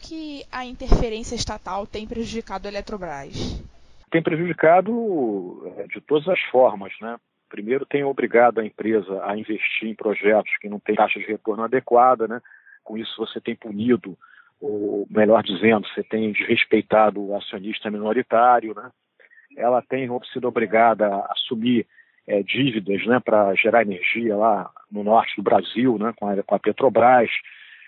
que a interferência estatal tem prejudicado a Eletrobras? Tem prejudicado é, de todas as formas, né? Primeiro, tem obrigado a empresa a investir em projetos que não têm taxa de retorno adequada, né? Com isso, você tem punido, ou melhor dizendo, você tem desrespeitado o acionista minoritário, né? Ela tem sido obrigada a assumir é, dívidas, né, para gerar energia lá no norte do Brasil, né, com a, com a Petrobras.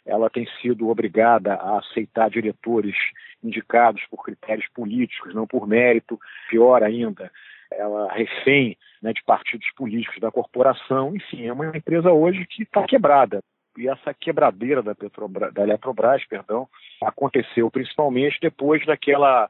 Ela tem sido obrigada a aceitar diretores indicados por critérios políticos, não por mérito. Pior ainda, ela refém né, de partidos políticos da corporação. Enfim, é uma empresa hoje que está quebrada. E essa quebradeira da, Petrobras, da Eletrobras perdão, aconteceu principalmente depois daquela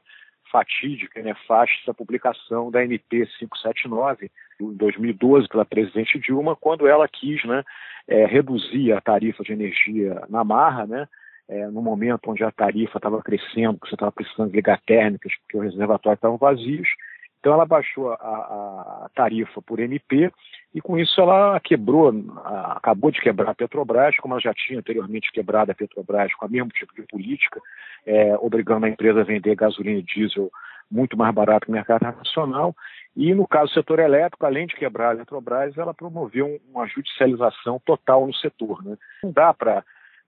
fatídica e nefasta publicação da MP 579, em 2012, pela presidente Dilma, quando ela quis né, é, reduzir a tarifa de energia na marra, né, é, no momento onde a tarifa estava crescendo, porque você estava precisando ligar térmicas, porque os reservatórios estavam vazios, então ela baixou a, a, tarifa por MP e com isso ela quebrou, a, acabou de quebrar a Petrobras, como ela já tinha anteriormente quebrado a Petrobras com o mesmo tipo de política, é, obrigando a empresa a vender gasolina e diesel muito mais barato que o mercado nacional. E no caso do setor elétrico, além de quebrar a Petrobras, ela promoveu uma judicialização total no setor. Né? Não dá para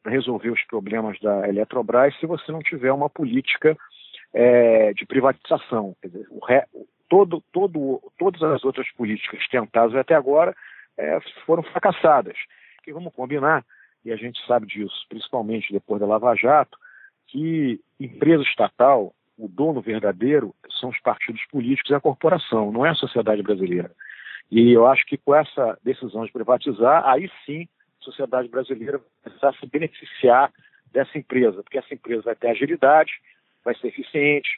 resolver os problemas da Eletrobras se você não tiver uma política é, de privatização. Dizer, o, re, todo, todo, todas as outras políticas tentadas até agora é, foram fracassadas. Que vamos combinar, e a gente sabe disso, principalmente depois da Lava Jato, que empresa estatal, o dono verdadeiro são os partidos políticos e a corporação, não é a sociedade brasileira. E eu acho que com essa decisão de privatizar, aí sim a sociedade brasileira vai precisar se beneficiar dessa empresa, porque essa empresa vai ter agilidade, vai ser eficiente,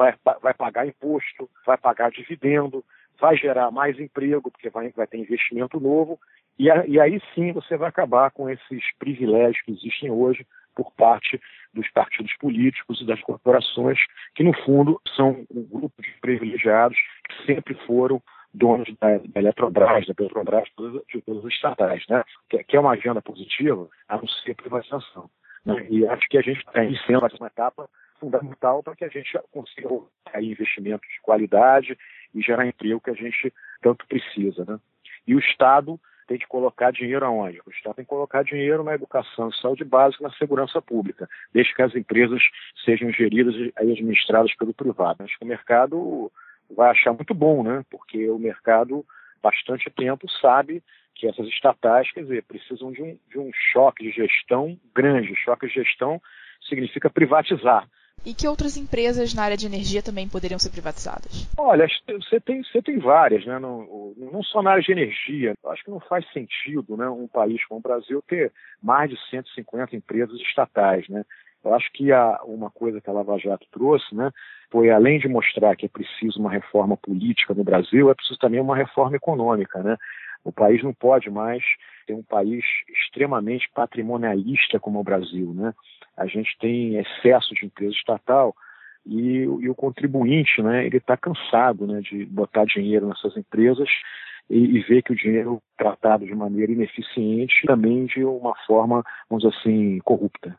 vai, vai pagar imposto, vai pagar dividendo, vai gerar mais emprego, porque vai, vai ter investimento novo, e, a, e aí sim você vai acabar com esses privilégios que existem hoje por parte dos partidos políticos e das corporações, que no fundo são um grupo de privilegiados que sempre foram donos da, da Eletrobras, da Petrobras, de todas as estatais, né? Que, que, é uma agenda positiva, a não ser privatização. Né? E acho que a gente tem sendo uma etapa fundamental para que a gente consiga aí investimentos de qualidade e gerar emprego que a gente tanto precisa. Né? E o Estado tem que colocar dinheiro aonde? O Estado tem que colocar dinheiro na educação saúde básica, na segurança pública, desde que as empresas sejam geridas e administradas pelo privado. Acho que o mercado vai achar muito bom, né? porque o mercado, bastante tempo, sabe que essas estatais, quer dizer, precisam de um, de um choque de gestão grande. Choque de gestão significa privatizar. E que outras empresas na área de energia também poderiam ser privatizadas? Olha, você tem, você tem várias, né? Não, não só na área de energia. Acho que não faz sentido né, um país como o Brasil ter mais de 150 empresas estatais, né? Eu acho que a, uma coisa que a Lava Jato trouxe, né, foi além de mostrar que é preciso uma reforma política no Brasil, é preciso também uma reforma econômica, né? O país não pode mais ser um país extremamente patrimonialista como o Brasil, né? A gente tem excesso de empresa estatal e, e o contribuinte, né? Ele está cansado, né? De botar dinheiro nessas empresas e, e ver que o dinheiro tratado de maneira ineficiente, também de uma forma, vamos dizer assim, corrupta.